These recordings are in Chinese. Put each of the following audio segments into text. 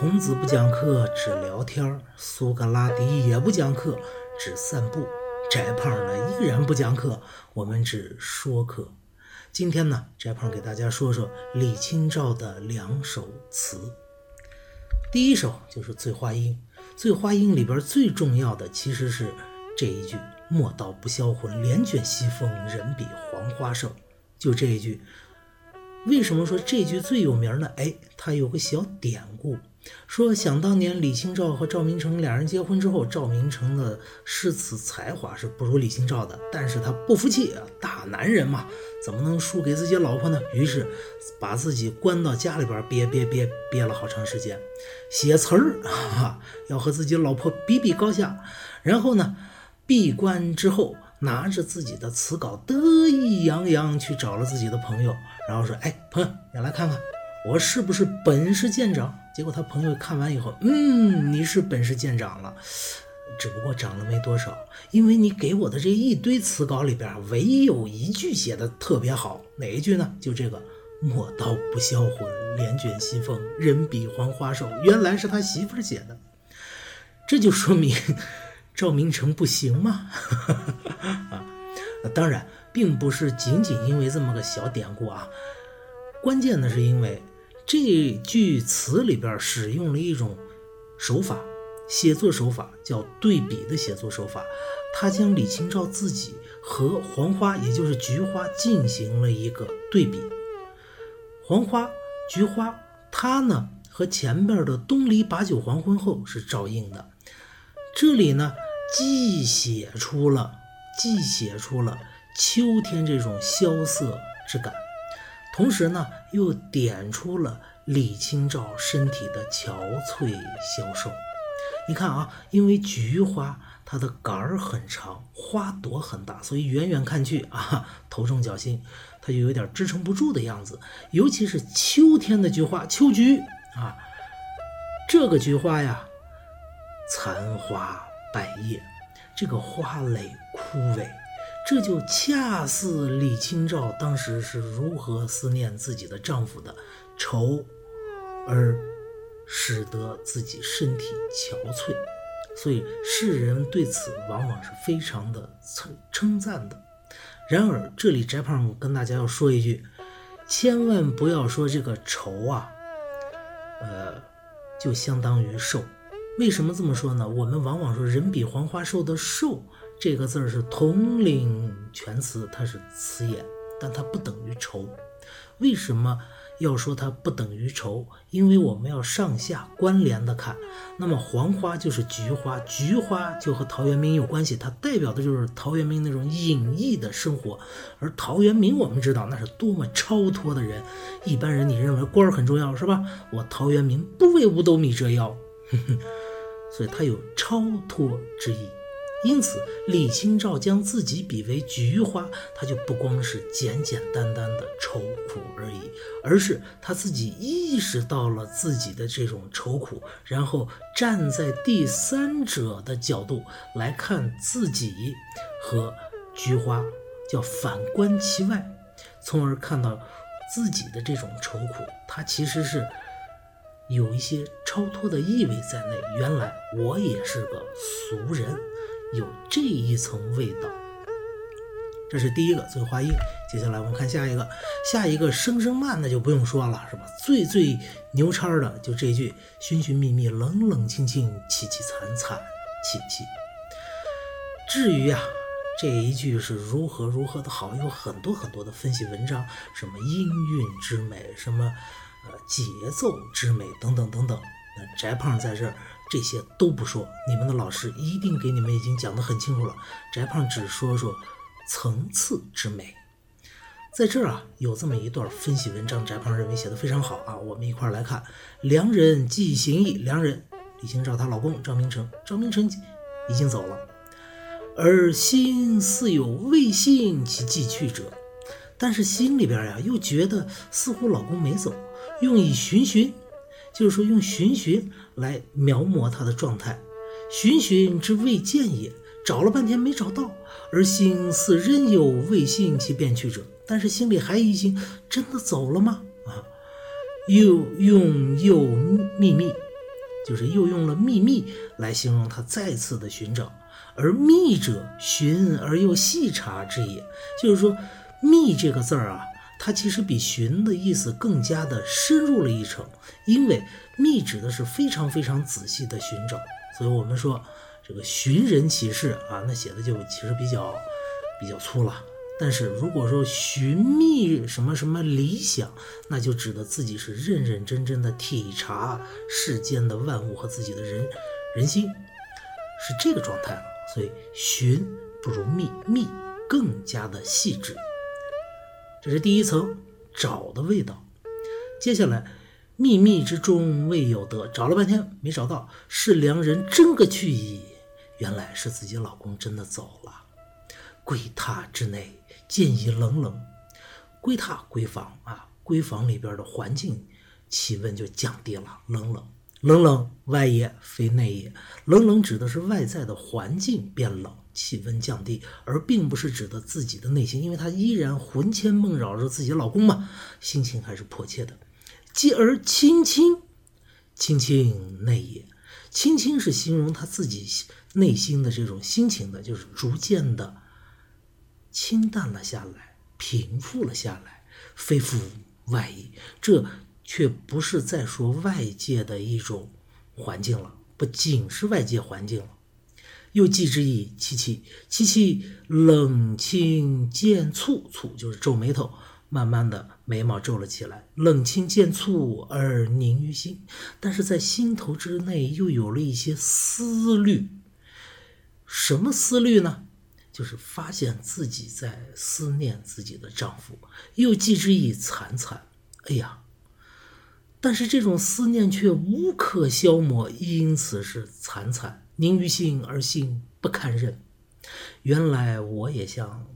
孔子不讲课，只聊天；苏格拉底也不讲课，只散步。翟胖呢依然不讲课，我们只说课。今天呢，翟胖给大家说说李清照的两首词。第一首就是《醉花阴》，《醉花阴》里边最重要的其实是这一句“莫道不销魂，帘卷西风，人比黄花瘦”。就这一句，为什么说这句最有名呢？哎，它有个小典故。说想当年李清照和赵明诚两人结婚之后，赵明诚的诗词才华是不如李清照的，但是他不服气啊，大男人嘛，怎么能输给自己老婆呢？于是把自己关到家里边憋憋憋憋了好长时间，写词儿啊，要和自己老婆比比高下。然后呢，闭关之后，拿着自己的词稿，得意洋洋去找了自己的朋友，然后说：“哎，朋友，你来看看。”我是不是本事见长？结果他朋友看完以后，嗯，你是本事见长了，只不过长了没多少，因为你给我的这一堆词稿里边，唯有一句写的特别好，哪一句呢？就这个“莫道不销魂，帘卷西风，人比黄花瘦”，原来是他媳妇写的，这就说明赵明诚不行吗？啊，当然，并不是仅仅因为这么个小典故啊，关键呢是因为。这句词里边使用了一种手法，写作手法叫对比的写作手法。他将李清照自己和黄花，也就是菊花，进行了一个对比。黄花、菊花，它呢和前面的“东篱把酒黄昏后”是照应的。这里呢，既写出了既写出了秋天这种萧瑟之感。同时呢，又点出了李清照身体的憔悴消瘦。你看啊，因为菊花它的杆儿很长，花朵很大，所以远远看去啊，头重脚轻，它就有点支撑不住的样子。尤其是秋天的菊花，秋菊啊，这个菊花呀，残花败叶，这个花蕾枯萎。这就恰似李清照当时是如何思念自己的丈夫的愁，而使得自己身体憔悴，所以世人对此往往是非常的称称赞的。然而，这里翟胖跟大家要说一句，千万不要说这个愁啊，呃，就相当于瘦。为什么这么说呢？我们往往说人比黄花瘦的瘦。这个字儿是统领全词，它是词眼，但它不等于愁。为什么要说它不等于愁？因为我们要上下关联的看。那么黄花就是菊花，菊花就和陶渊明有关系，它代表的就是陶渊明那种隐逸的生活。而陶渊明我们知道那是多么超脱的人，一般人你认为官儿很重要是吧？我陶渊明不为五斗米折腰，所以他有超脱之意。因此，李清照将自己比为菊花，他就不光是简简单单的愁苦而已，而是他自己意识到了自己的这种愁苦，然后站在第三者的角度来看自己和菊花，叫反观其外，从而看到自己的这种愁苦，它其实是有一些超脱的意味在内。原来我也是个俗人。有这一层味道，这是第一个醉花阴。接下来我们看下一个，下一个声声慢那就不用说了，是吧？最最牛叉的就这句寻寻觅觅，冷冷清清，凄凄惨惨戚戚。至于啊，这一句是如何如何的好，有很多很多的分析文章，什么音韵之美，什么呃节奏之美等等等等。那翟胖在这儿。这些都不说，你们的老师一定给你们已经讲得很清楚了。翟胖只说说层次之美，在这儿啊有这么一段分析文章，翟胖认为写的非常好啊，我们一块儿来看。良人即行意，良人李清照她老公张明诚，张明诚已经走了，而心似有未信其寄去者，但是心里边呀又觉得似乎老公没走，用以寻寻。就是说，用寻寻来描摹他的状态，寻寻之未见也，找了半天没找到，而心似仍有未信其便去者，但是心里还疑心，真的走了吗？啊，又用又秘密，就是又用了秘密来形容他再次的寻找。而密者，寻而又细察之也。就是说，密这个字儿啊，它其实比寻的意思更加的深入了一层，因为密指的是非常非常仔细的寻找。所以我们说这个寻人启事啊，那写的就其实比较比较粗了。但是如果说寻觅什么什么理想，那就指的自己是认认真真的体察世间的万物和自己的人人心，是这个状态了。所以寻不如觅，觅更加的细致。这是第一层找的味道。接下来，秘密之中未有得，找了半天没找到，是良人真个去矣。原来是自己老公真的走了。闺榻之内。见已冷冷，闺榻闺房啊，闺房里边的环境气温就降低了，冷冷冷冷，外也非内也。冷冷指的是外在的环境变冷，气温降低，而并不是指的自己的内心，因为她依然魂牵梦绕着自己的老公嘛，心情还是迫切的。继而亲亲，亲亲内也，亲亲是形容她自己内心的这种心情的，就是逐渐的。清淡了下来，平复了下来，非复外意。这却不是在说外界的一种环境了，不仅是外界环境了。又记之以，戚戚戚戚冷清渐蹙，蹙就是皱眉头，慢慢的眉毛皱了起来。冷清渐蹙而凝于心，但是在心头之内又有了一些思虑。什么思虑呢？就是发现自己在思念自己的丈夫，又记之以惨惨。哎呀，但是这种思念却无可消磨，因此是惨惨宁于心而心不堪忍。原来我也像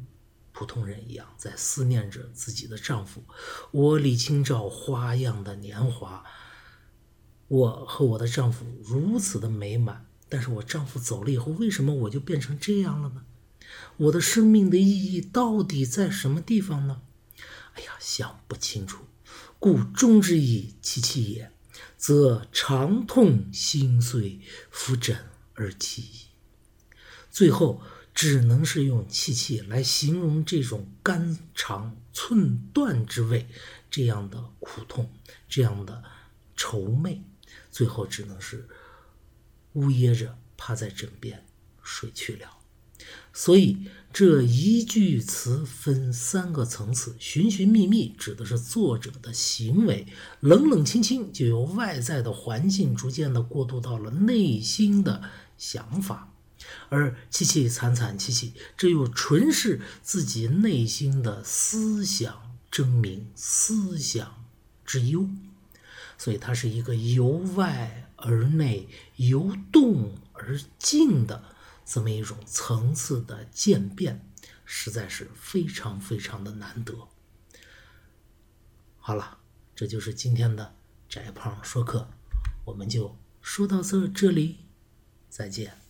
普通人一样，在思念着自己的丈夫。我李清照花样的年华，我和我的丈夫如此的美满，但是我丈夫走了以后，为什么我就变成这样了呢？我的生命的意义到底在什么地方呢？哎呀，想不清楚。故终之以戚戚也，则长痛心碎，扶枕而泣矣。最后只能是用戚戚来形容这种肝肠寸断之味，这样的苦痛，这样的愁闷，最后只能是呜咽着趴在枕边睡去了。所以这一句词分三个层次，寻寻觅觅指的是作者的行为，冷冷清清就由外在的环境逐渐的过渡到了内心的想法，而凄凄惨惨戚戚，这又纯是自己内心的思想争鸣、思想之忧，所以它是一个由外而内、由动而静的。这么一种层次的渐变，实在是非常非常的难得。好了，这就是今天的翟胖说课，我们就说到这这里，再见。